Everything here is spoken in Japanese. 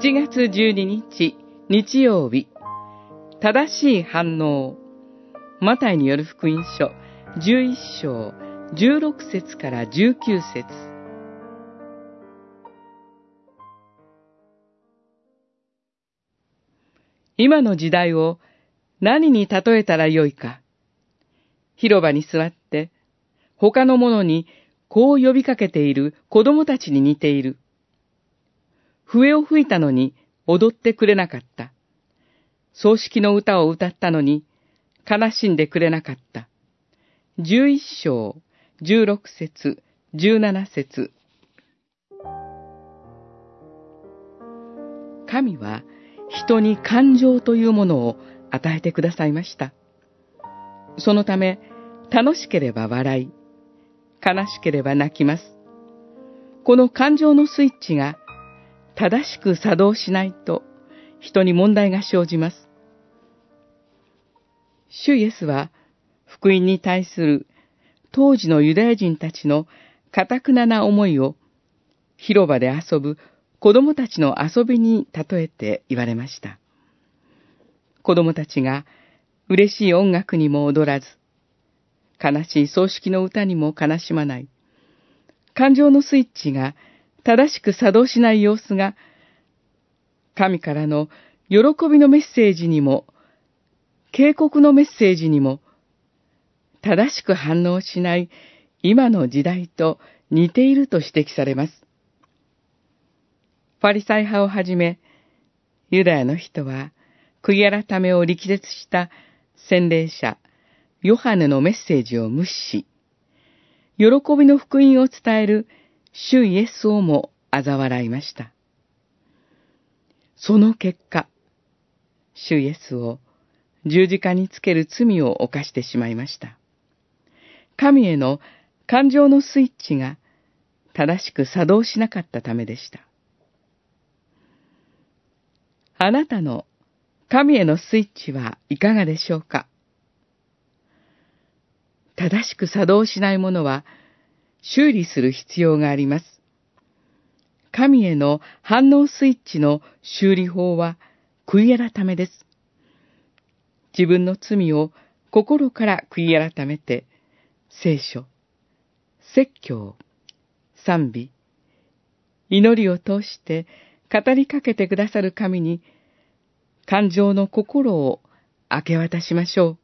7月12日日曜日。正しい反応。マタイによる福音書。11章。16節から19節。今の時代を何に例えたらよいか。広場に座って他の者にこう呼びかけている子供たちに似ている。笛を吹いたのに踊ってくれなかった。葬式の歌を歌ったのに悲しんでくれなかった。十一章、十六節、十七節。神は人に感情というものを与えてくださいました。そのため、楽しければ笑い、悲しければ泣きます。この感情のスイッチが正しく作動しないと人に問題が生じます。主イエスは福音に対する当時のユダヤ人たちの堅くなな思いを広場で遊ぶ子供たちの遊びに例えて言われました。子供たちが嬉しい音楽にも踊らず、悲しい葬式の歌にも悲しまない。感情のスイッチが正しく作動しない様子が、神からの喜びのメッセージにも、警告のメッセージにも、正しく反応しない今の時代と似ていると指摘されます。パリサイ派をはじめ、ユダヤの人は、悔い改めを力説した洗礼者、ヨハネのメッセージを無視し、喜びの福音を伝える主イエスをも嘲笑いました。その結果、主イエスを十字架につける罪を犯してしまいました。神への感情のスイッチが正しく作動しなかったためでした。あなたの神へのスイッチはいかがでしょうか？正しく作動しないものは修理する必要があります。神への反応スイッチの修理法は悔い改めです。自分の罪を心から悔い改めて、聖書、説教、賛美、祈りを通して語りかけてくださる神に、感情の心を明け渡しましょう。